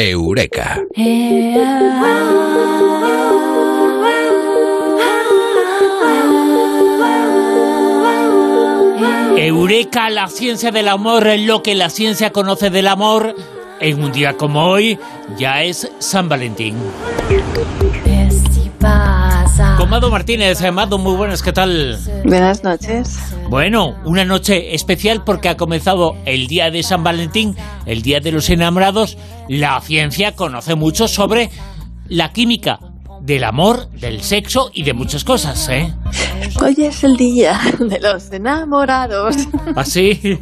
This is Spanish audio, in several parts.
Eureka. Eureka, la ciencia del amor, lo que la ciencia conoce del amor. En un día como hoy ya es San Valentín. Comado Martínez, Amado, muy buenas, ¿qué tal? Buenas noches. Bueno, una noche especial porque ha comenzado el día de San Valentín, el día de los enamorados. La ciencia conoce mucho sobre la química del amor, del sexo y de muchas cosas, ¿eh? Hoy es el día de los enamorados. ¿Así?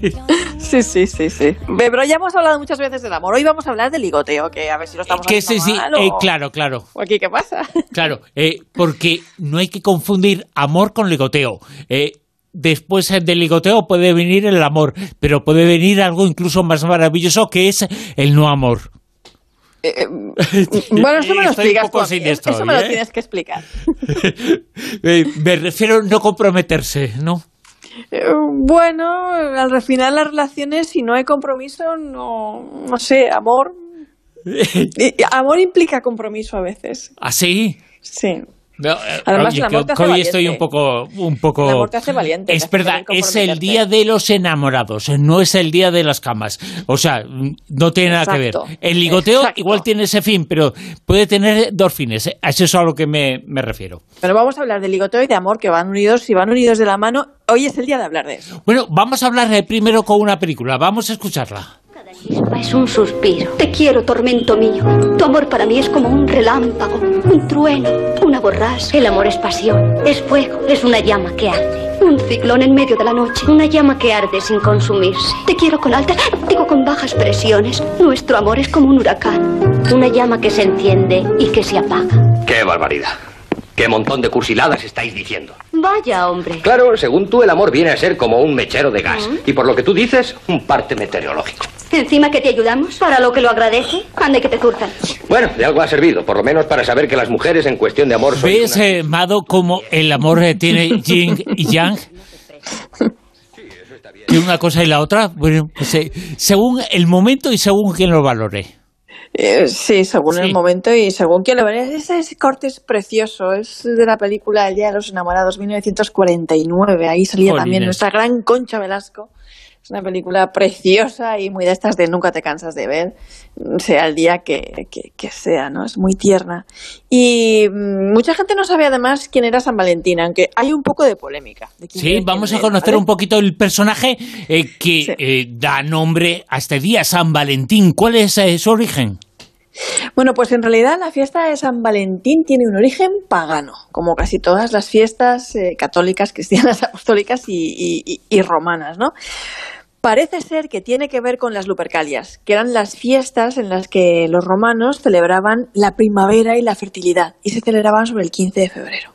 Sí, sí, sí, sí. Pero ya hemos hablado muchas veces del amor. Hoy vamos a hablar del ligoteo, que a ver si lo estamos que haciendo sí, sí, eh, claro, claro. o aquí qué pasa. Claro, eh, porque no hay que confundir amor con ligoteo. Eh, después del ligoteo puede venir el amor, pero puede venir algo incluso más maravilloso que es el no amor. Bueno, eso me lo Estoy un explicas poco tú mí, siniestro Eso me lo ¿eh? tienes que explicar. Eh, me refiero a no comprometerse, ¿no? Eh, Bueno, al final las relaciones, si no hay compromiso, no, no sé, amor. Amor implica compromiso a veces. ¿Así? Sí. No, eh, Además, oye, que- hace hoy estoy un valiente. poco, un poco. Te hace valiente, te Es verdad, es el día de los enamorados, no es el día de las camas. O sea, no tiene nada que ver. El ligoteo exacto. igual tiene ese fin, pero puede tener dos fines. Eso es a lo que me, me refiero. Pero vamos a hablar de ligoteo y de amor, que van unidos, si van unidos de la mano, hoy es el día de hablar de eso. Bueno, vamos a hablar eh, primero con una película. Vamos a escucharla. Es un suspiro. Te quiero, tormento mío. Tu amor para mí es como un relámpago, un trueno, una borrasca. El amor es pasión, es fuego, es una llama que arde. Un ciclón en medio de la noche, una llama que arde sin consumirse. Te quiero con altas, digo con bajas presiones. Nuestro amor es como un huracán, una llama que se enciende y que se apaga. ¡Qué barbaridad! ¡Qué montón de cursiladas estáis diciendo! Vaya, hombre. Claro, según tú, el amor viene a ser como un mechero de gas. Y por lo que tú dices, un parte meteorológico. Encima que te ayudamos, para lo que lo agradece, ande que te turzan. Bueno, de algo ha servido, por lo menos para saber que las mujeres en cuestión de amor son. ¿Ves, eh, Mado, cómo el amor eh, tiene yin y yang? Que una cosa y la otra, bueno, pues, eh, según el momento y según quien lo valore. Eh, sí, según Sí. el momento y según quién lo vea. Ese, ese corte es precioso, es de la película El Día de los Enamorados, 1949. Ahí salía Jolines. también nuestra gran Concha Velasco. Es una película preciosa y muy de estas de nunca te cansas de ver, sea el día que, que- que sea, ¿no? Es muy tierna. Y mm, mucha gente no sabe además quién era San Valentín, aunque hay un poco de polémica. de quién Sí, vamos a era, conocer ¿vale? un poquito el personaje eh, que Sí. eh, da nombre a este día, San Valentín. ¿Cuál es eh, su origen? Bueno, pues en realidad la fiesta de San Valentín tiene un origen pagano, como casi todas las fiestas eh, católicas, cristianas, apostólicas y, y- y- y romanas, ¿no? Parece ser que tiene que ver con las Lupercalias, que eran las fiestas en las que los romanos celebraban la primavera y la fertilidad, y se celebraban sobre el 15 de febrero.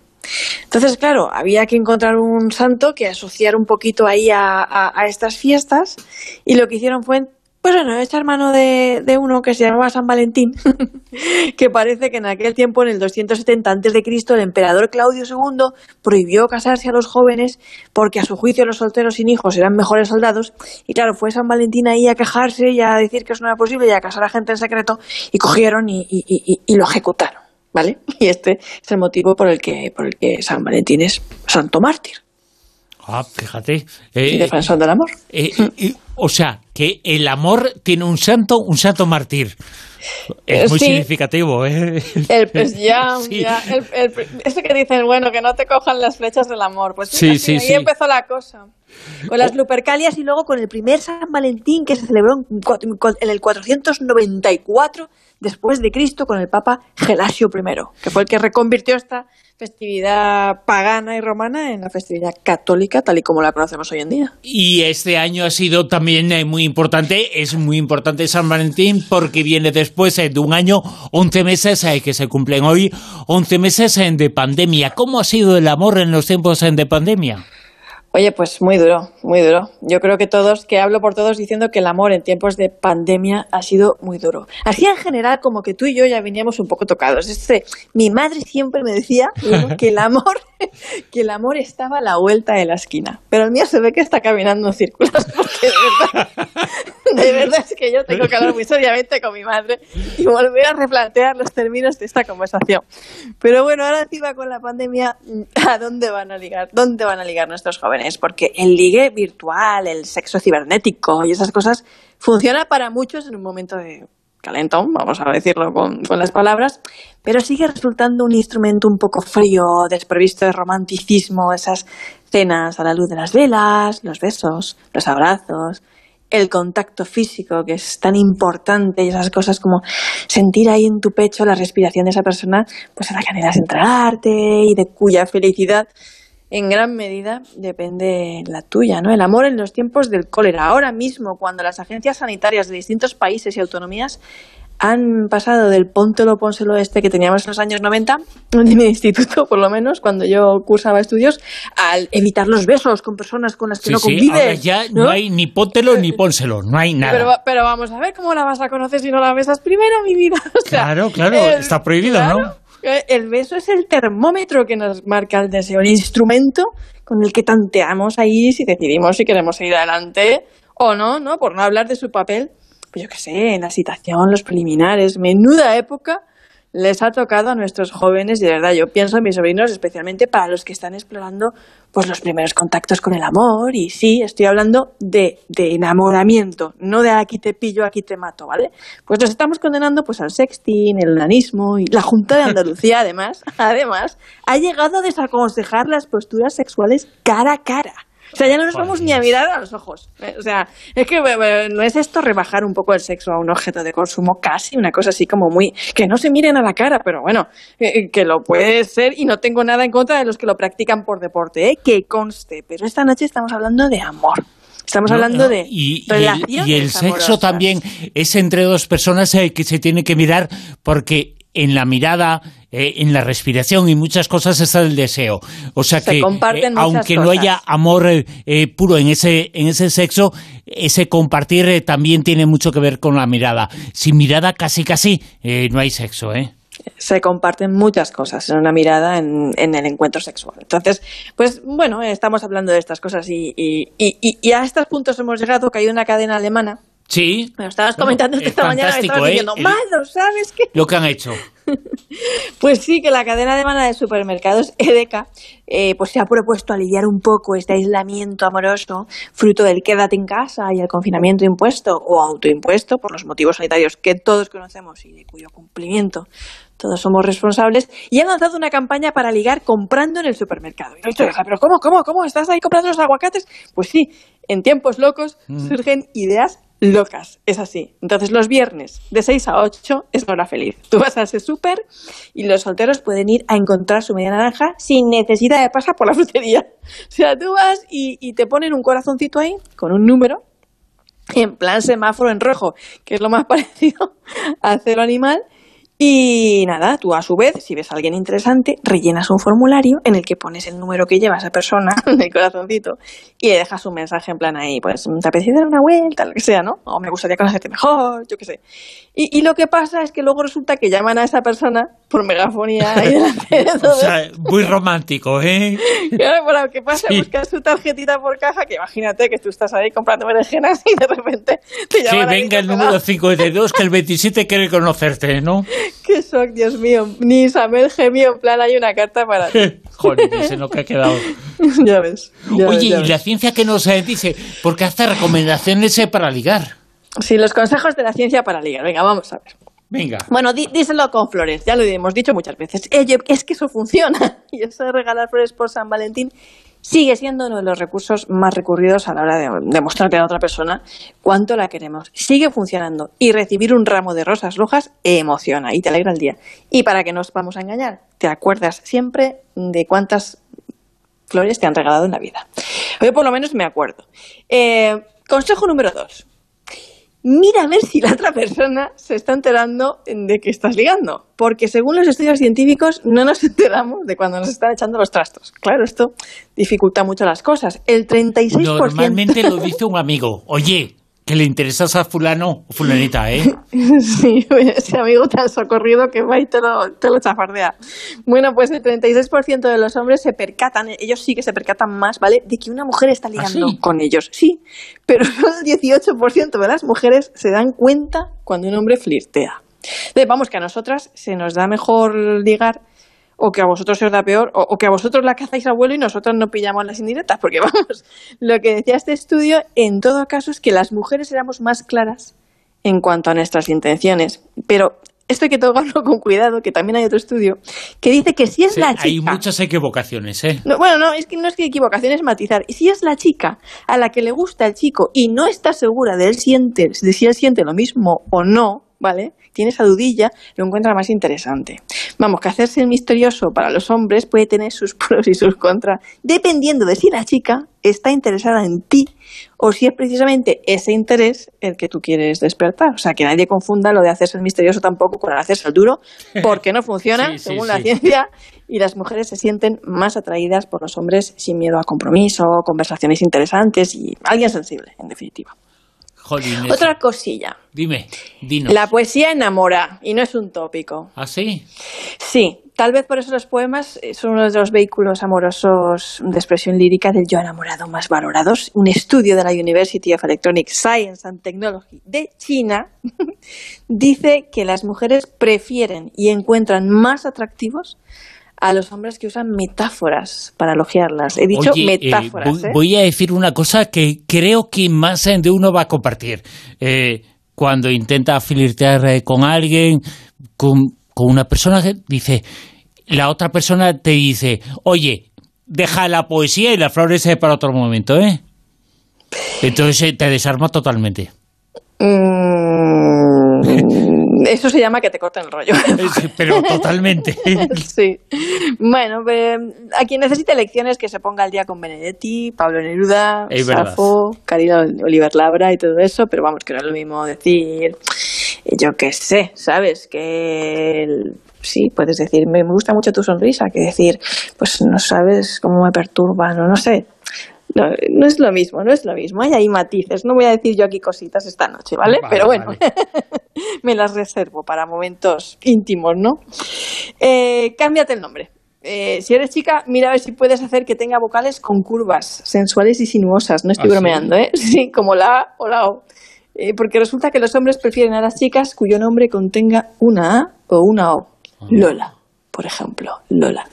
Entonces, claro, había que encontrar un santo que asociara un poquito ahí a- a estas fiestas y lo que hicieron fue, pues bueno, echar mano de, de uno que se llamaba San Valentín, que parece que en aquel tiempo, en el 270 a.C., el emperador Claudio II prohibió casarse a los jóvenes porque a su juicio los solteros sin hijos eran mejores soldados y claro, fue San Valentín ahí a quejarse y a decir que eso no era posible y a casar a gente en secreto y cogieron y, y- y- y- y lo ejecutaron. ¿Vale? Y este es el motivo por el que, por el que San Valentín es santo mártir Ah, fíjate. y eh, defensor del amor. eh, eh, o sea, que el amor tiene un santo, un santo mártir. Es Eh, muy sí. significativo, ¿eh? El, pues ya, Sí. ya, el, el- eso que dicen, bueno, que no te cojan las flechas del amor. Pues Sí, mira, sí, ahí sí. empezó la cosa. Con las Lupercalias y luego con el primer San Valentín que se celebró en el 494 después de Cristo con el Papa Gelasio I, que fue el que reconvirtió esta festividad pagana y romana en la festividad católica tal y como la conocemos hoy en día. Y este año ha sido también eh, muy importante, es muy importante San Valentín porque viene después eh, de un año, 11 meses eh, que se cumplen hoy, 11 meses de pandemia. ¿Cómo ha sido el amor en los tiempos de pandemia? Oye, pues muy duro, muy duro. Yo creo que todos, que hablo por todos diciendo que el amor en tiempos de pandemia ha sido muy duro. Así en general, como que tú y yo ya veníamos un poco tocados. Este, mi madre siempre me decía que el amor, que el amor estaba a la vuelta de la esquina. Pero el mío se ve que está caminando en círculos, porque de verdad, de verdad es que yo tengo que hablar muy seriamente con mi madre y volver a replantear los términos de esta conversación. Pero bueno, ahora encima con la pandemia, ¿a dónde van a ligar? ¿Dónde van a ligar nuestros jóvenes? Porque el ligue virtual, el sexo cibernético y esas cosas funciona para muchos en un momento de calentón, vamos a decirlo con, con, las palabras, pero sigue resultando un instrumento un poco frío, desprovisto de romanticismo, esas cenas a la luz de las velas, los besos, los abrazos, el contacto físico, que es tan importante, y esas cosas como sentir ahí en tu pecho la respiración de esa persona, pues a la que anhelas entregarte y de cuya felicidad en gran medida depende la tuya, ¿no? El amor en los tiempos del cólera. Ahora mismo, cuando las agencias sanitarias de distintos países y autonomías han pasado del póntelo pónselo este que teníamos en los años 90, en mi instituto por lo menos, cuando yo cursaba estudios, al evitar los besos con personas con las que Sí, no sí, convives. ahora ya no, hay ni póntelo ni pónselo, no hay nada. Pero, pero vamos a ver cómo la vas a conocer si no la besas primero, mi vida. O sea, Claro, claro, está prohibido, ¿no? eh, El beso es el termómetro que nos marca el deseo, el instrumento con el que tanteamos ahí si decidimos si queremos seguir adelante o no, ¿no? Por no hablar de su papel, pues yo qué sé, en la citación, los preliminares, menuda época les ha tocado a nuestros jóvenes y de verdad yo pienso en mis sobrinos especialmente para los que están explorando pues los primeros contactos con el amor y sí, estoy hablando de, de enamoramiento, no de aquí te pillo, aquí te mato, ¿vale? Pues nos estamos condenando pues al sexting, el unanismo y la Junta de Andalucía además, además ha llegado a desaconsejar las posturas sexuales cara a cara. O sea, ya no nos Joder, vamos ni a mirar a los ojos. Eh, O sea, es que eh, eh, no es esto rebajar un poco el sexo a un objeto de consumo, casi una cosa así como muy... Que no se miren a la cara, pero bueno, eh, que lo puede ser y no tengo nada en contra de los que lo practican por deporte, ¿eh? que conste. Pero esta noche estamos hablando de amor. Estamos hablando no, de y, y el, relaciones y el sexo también es entre dos personas que se tiene que mirar porque en la mirada, eh, en la respiración y muchas cosas está el deseo. O sea Se que muchas aunque no haya amor eh, eh, puro en ese en ese sexo, ese compartir eh, también tiene mucho que ver con la mirada. Sin mirada casi casi eh, no hay sexo, ¿eh? se comparten muchas cosas en una mirada en, en el encuentro sexual. Entonces, pues bueno, eh, estamos hablando de estas cosas y, y, y, y a estos puntos hemos llegado que hay una cadena alemana. Sí. Me lo estabas Bueno, comentando es esta mañana, me estabas ¿eh? diciendo, El- malo, ¿sabes qué? Lo que han hecho. Pues sí, que la cadena alemana de supermercados Edeka eh, pues se ha propuesto aliviar un poco este aislamiento amoroso fruto del quédate en casa y el confinamiento impuesto o autoimpuesto por los motivos sanitarios que todos conocemos y de cuyo cumplimiento todos somos responsables y han lanzado una campaña para ligar comprando en el supermercado. Y dicho, "Hija, pero ¿cómo, cómo, cómo? ¿Estás ahí comprando los aguacates? Pues sí, en tiempos locos surgen ideas locas, es así. Entonces los viernes de 6 a 8 es hora feliz. Tú vas a ese súper y los solteros pueden ir a encontrar su media naranja sin necesidad de pasar por la frutería. O sea, tú vas y, te ponen un corazoncito ahí con un número en plan semáforo en rojo, que es lo más parecido a cero animal. Y nada, tú a su vez, si ves a alguien interesante, rellenas un formulario en el que pones el número que lleva esa persona, el corazoncito, y le dejas un mensaje en plan ahí, pues, ¿te apetece dar una vuelta? Lo que sea, ¿no? O me gustaría conocerte mejor, yo qué sé. Y, y lo que pasa es que luego resulta que llaman a esa persona por megafonía ahí delante de O sea, muy romántico, ¿eh? Claro, lo que pasa Sí. es buscar su tarjetita por caja, que imagínate que tú estás ahí comprando berenjenas y de repente te Que llaman ahí venga el número pedazos. 52, que el 27 quiere conocerte, ¿no? Qué shock, Dios mío. Ni Isabel gemió, en plan hay una carta para ti. Joder, ese no que ha quedado. ya ves. ya ves, Oye, ya ¿y ves. la ciencia que nos eh, dice? Porque hace recomendaciones eh, para ligar. Sí, los consejos de la ciencia para ligar. Venga, vamos a ver. Venga. Bueno, díselo con flores, ya lo hemos dicho muchas veces. Oye, es que eso funciona. Y eso de regalar flores por San Valentín sigue siendo uno de los recursos más recurridos a la hora de demostrarle a otra persona cuánto la queremos. Sigue funcionando. Y recibir un ramo de rosas rojas emociona y te alegra el día. Y para que no os vamos a engañar, te acuerdas siempre de cuántas flores te han regalado en la vida. Yo por lo menos me acuerdo. Eh, consejo número dos. Mira a ver si la otra persona se está enterando de que estás ligando. Porque según los estudios científicos no nos enteramos de cuando nos están echando los trastos. Claro, esto dificulta mucho las cosas. El 36%... Normalmente lo dice un amigo. Oye, Que le interesas a fulano o fulanita, ¿eh? sí, ese amigo tan socorrido que va y te lo, te lo chafardea. Bueno, pues el 36% de los hombres se percatan, ellos sí que se percatan más, ¿vale? De que una mujer está ¿Ah, ligando sí? con ellos. Sí, pero solo el 18% de las mujeres se dan cuenta cuando un hombre flirtea. Entonces, vamos, que a nosotras se nos da mejor ligar o que a vosotros se os da peor, o, o que a vosotros la cazáis a vuelo y nosotros no pillamos las indirectas, porque vamos, lo que decía este estudio en todo caso es que las mujeres éramos más claras en cuanto a nuestras intenciones. Pero esto hay que tomarlo con cuidado, que también hay otro estudio que dice que si es Sí, la chica... hay muchas equivocaciones, ¿eh? No, bueno, no, es que no es que equivocación, es matizar. Y si es la chica a la que le gusta el chico y no está segura de, él siente, de si él siente lo mismo o no, ¿vale? Tiene esa dudilla, lo encuentra más interesante. Vamos, que hacerse el misterioso para los hombres puede tener sus pros y sus contras, dependiendo de si la chica está interesada en ti o si es precisamente ese interés el que tú quieres despertar. O sea, que nadie confunda lo de hacerse el misterioso tampoco con el hacerse el duro, porque no funciona, Sí, sí, según la ciencia, y las mujeres se sienten más atraídas por los hombres sin miedo a compromiso, conversaciones interesantes y alguien sensible, en definitiva. Otra cosilla. Dime, dinos. La poesía enamora, y no es un tópico. ¿Ah, sí? Sí, tal vez por eso los poemas eh, son uno de los vehículos amorosos de expresión lírica del yo enamorado más valorados. Un estudio de la University of Electronic Science and Technology de China dice que las mujeres prefieren y encuentran más atractivos a los hombres que usan metáforas para elogiarlas. He dicho Oye, eh, metáforas. voy, ¿eh? voy a decir una cosa que creo que más de uno va a compartir. Eh, cuando intenta flirtear eh, con alguien, con, con una persona que dice, la otra persona te dice, oye, deja la poesía y las flores para otro momento, ¿eh? Entonces eh, te desarma totalmente. Mm, eso se llama que te corten el rollo. Pero totalmente. Sí. Bueno, eh, a quien necesite lecciones que se ponga al día con Benedetti, Pablo Neruda, Es. Safo, Karina Oliver Labra y todo eso, pero vamos, que no es lo mismo decir, eh, yo qué sé, ¿sabes? Que el- sí, puedes decir, me me gusta mucho tu sonrisa, que decir, pues no sabes cómo me perturba, no, no sé. No, no es lo mismo, no es lo mismo. Hay ahí matices. No voy a decir yo aquí cositas esta noche, ¿vale? Vale, Pero bueno, vale. me las reservo para momentos íntimos, ¿no? Eh, cámbiate el nombre. Eh, si eres chica, mira a ver si puedes hacer que tenga vocales con curvas sensuales y sinuosas. No estoy ¿Ah, sí? bromeando, ¿eh? Sí, como la A o la O. Eh, porque resulta que los hombres prefieren a las chicas cuyo nombre contenga una A o una O. Lola, por ejemplo, Lola.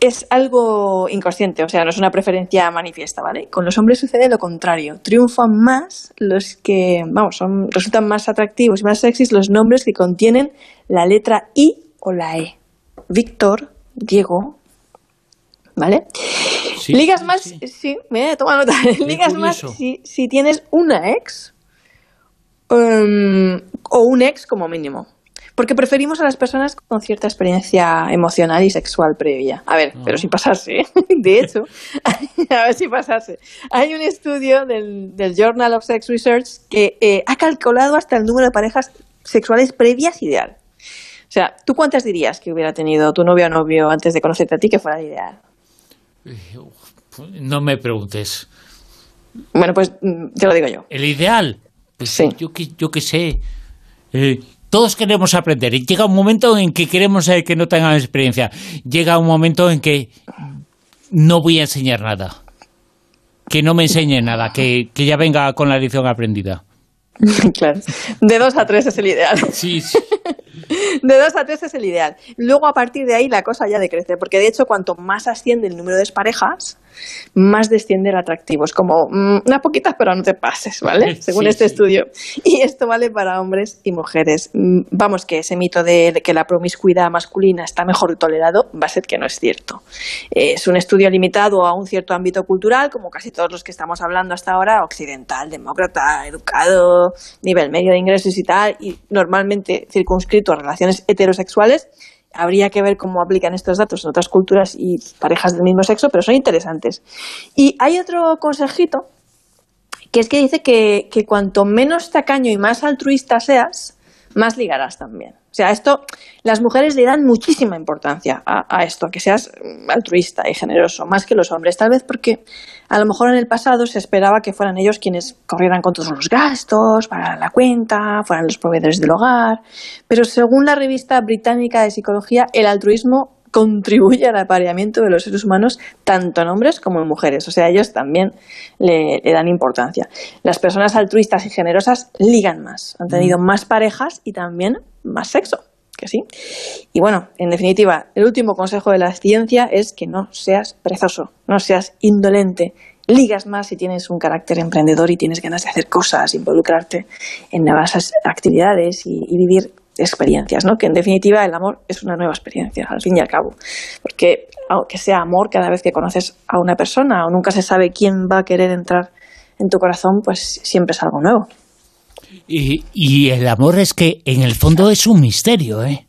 Es algo inconsciente, o sea, no es una preferencia manifiesta, ¿vale? Con los hombres sucede lo contrario. Triunfan más los que, vamos, son, resultan más atractivos y más sexys los nombres que contienen la letra I o la E. Víctor, Diego, ¿vale? Sí, Ligas sí, más, sí. sí, mira, toma nota. Ligas más si tienes una ex em, o un ex como mínimo. Porque preferimos a las personas con cierta experiencia emocional y sexual previa. A ver, pero sin pasarse. ¿eh? De hecho, a ver si pasarse. Hay un estudio del, del Journal of Sex Research que eh, ha calculado hasta el número de parejas sexuales previas ideal. O sea, ¿tú cuántas dirías que hubiera tenido tu novio o novio antes de conocerte a ti que fuera el ideal? No me preguntes. Bueno, pues mm, te lo digo yo. ¿El ideal? Pues Sí. yo, que, yo que sé. Eh, todos queremos aprender y llega un momento en que queremos que no tengan experiencia. Llega un momento en que no voy a enseñar nada. Que no me enseñe nada, que, que ya venga con la lección aprendida. claro. De dos a tres es el ideal. Sí, sí. De dos a tres es el ideal. Luego, a partir de ahí, la cosa ya decrece. Porque, de hecho, cuanto más asciende el número de parejas, más desciende el atractivo. Es como mm, unas poquitas, pero no te pases, ¿vale? Según Sí, este sí. estudio. Y esto vale para hombres y mujeres. Mm, Vamos, que ese mito de que la promiscuidad masculina está mejor tolerado va a ser que no es cierto. Eh, Es un estudio limitado a un cierto ámbito cultural, como casi todos los que estamos hablando hasta ahora, occidental, demócrata, educado, nivel medio de ingresos y tal, y normalmente circunscrito a relaciones heterosexuales. Habría que ver cómo aplican estos datos en otras culturas y parejas del mismo sexo, pero son interesantes. Y hay otro consejito que es que dice que, que cuanto menos tacaño y más altruista seas, más ligarás también. O sea, esto, las mujeres le dan muchísima importancia a, esto, que seas altruista y generoso, más que los hombres. Tal vez porque a lo mejor en el pasado se esperaba que fueran ellos quienes corrieran con todos los gastos, pagaran la cuenta, fueran los proveedores del hogar. Pero según la revista británica de psicología, el altruismo contribuye al apareamiento de los seres humanos tanto en hombres como en mujeres. O sea, ellos también le, dan importancia. Las personas altruistas y generosas ligan más, han tenido mm. más parejas y también más sexo. Que sí. Y bueno, en definitiva, el último consejo de la ciencia es que no seas perezoso, no seas indolente, ligas más si tienes un carácter emprendedor y tienes ganas de hacer cosas, involucrarte en nuevas actividades y, y vivir experiencias, ¿no? Que en definitiva el amor es una nueva experiencia, al fin y al cabo. Porque aunque sea amor cada vez que conoces a una persona o nunca se sabe quién va a querer entrar en tu corazón, pues siempre es algo nuevo. Y, el amor es que en el fondo es un misterio, ¿eh?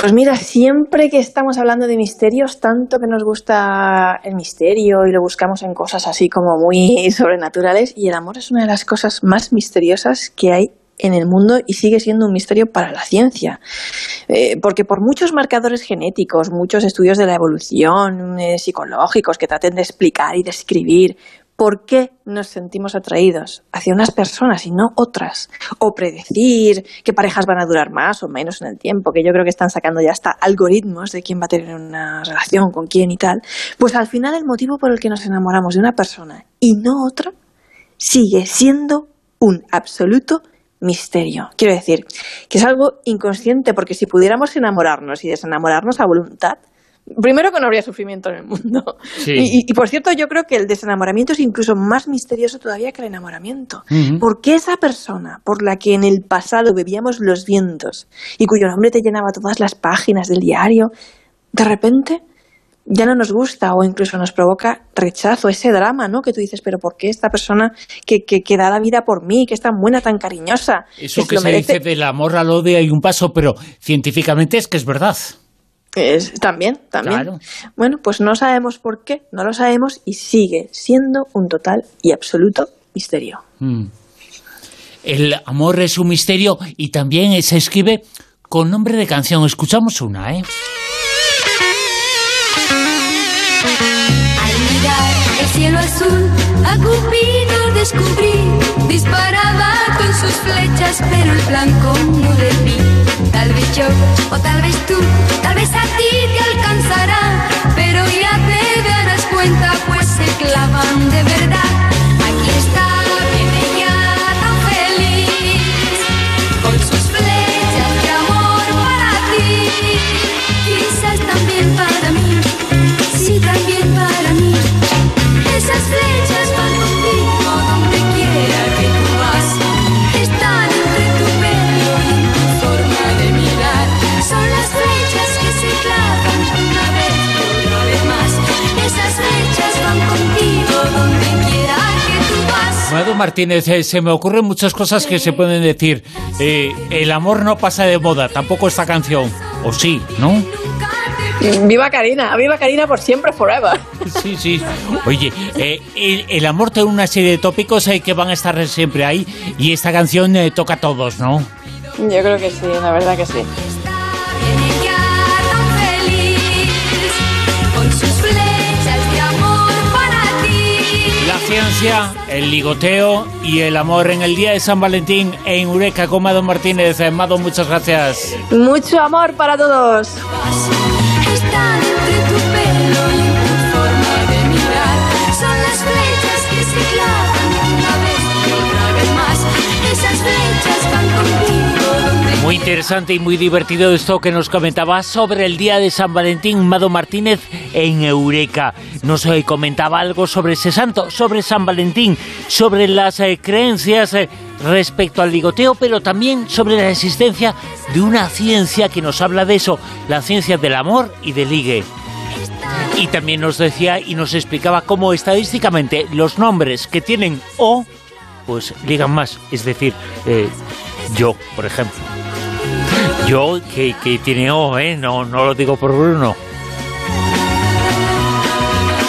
Pues mira, siempre que estamos hablando de misterios, tanto que nos gusta el misterio y lo buscamos en cosas así como muy sobrenaturales, y el amor es una de las cosas más misteriosas que hay en el mundo y sigue siendo un misterio para la ciencia. Eh, porque por muchos marcadores genéticos, muchos estudios de la evolución eh, psicológicos que traten de explicar y describir por qué nos sentimos atraídos hacia unas personas y no otras, o predecir qué parejas van a durar más o menos en el tiempo, que yo creo que están sacando ya hasta algoritmos de quién va a tener una relación con quién y tal, pues al final el motivo por el que nos enamoramos de una persona y no otra sigue siendo un absoluto misterio. Quiero decir, que es algo inconsciente, porque si pudiéramos enamorarnos y desenamorarnos a voluntad, primero que no habría sufrimiento en el mundo. Y, por cierto, yo creo que el desenamoramiento es incluso más misterioso todavía que el enamoramiento. Porque esa persona por la que en el pasado bebíamos los vientos y cuyo nombre te llenaba todas las páginas del diario, de repente ya no nos gusta o incluso nos provoca rechazo, ese drama, ¿no? Que tú dices, pero ¿por qué esta persona que, que, da la vida por mí, que es tan buena, tan cariñosa? Eso que, se dice del amor al odio hay un paso, pero científicamente es que es verdad. Es, también, también. Bueno, pues no sabemos por qué, no lo sabemos y sigue siendo un total y absoluto misterio. Mm. El amor es un misterio y también se escribe con nombre de canción. Escuchamos una, ¿eh? cielo azul, a Cupido descubrí. Disparaba con sus flechas, pero el blanco no. Tal vez yo, o tal vez tú, tal vez a ti te alcanzará. Pero ya te darás cuenta, pues se clavan de verdad. Aquí está. Martínez, eh, se me ocurren muchas cosas que se pueden decir. Eh, el amor no pasa de moda, tampoco esta canción. O sí, ¿no? Viva Karina, viva Karina por siempre, forever. Sí, sí. Oye, eh, el, amor tiene una serie de tópicos que van a estar siempre ahí y esta canción toca a todos, ¿no? Yo creo que sí, la verdad que sí. El ligoteo y el amor en el día de San Valentín en Eureka con Mado Martínez. Mado, muchas gracias. Mucho amor para todos. Muy interesante y muy divertido esto que nos comentaba sobre el día de San Valentín Mado Martínez en Eureka. Nos eh, comentaba algo sobre ese santo, sobre San Valentín, sobre las eh, creencias eh, respecto al ligoteo, pero también sobre la existencia de una ciencia que nos habla de eso, la ciencia del amor y del ligue. Y también nos decía y nos explicaba cómo estadísticamente los nombres que tienen O, pues ligan más. Es decir, yo, por ejemplo. Yo, que, que tiene O, ¿eh? No, no lo digo por Bruno.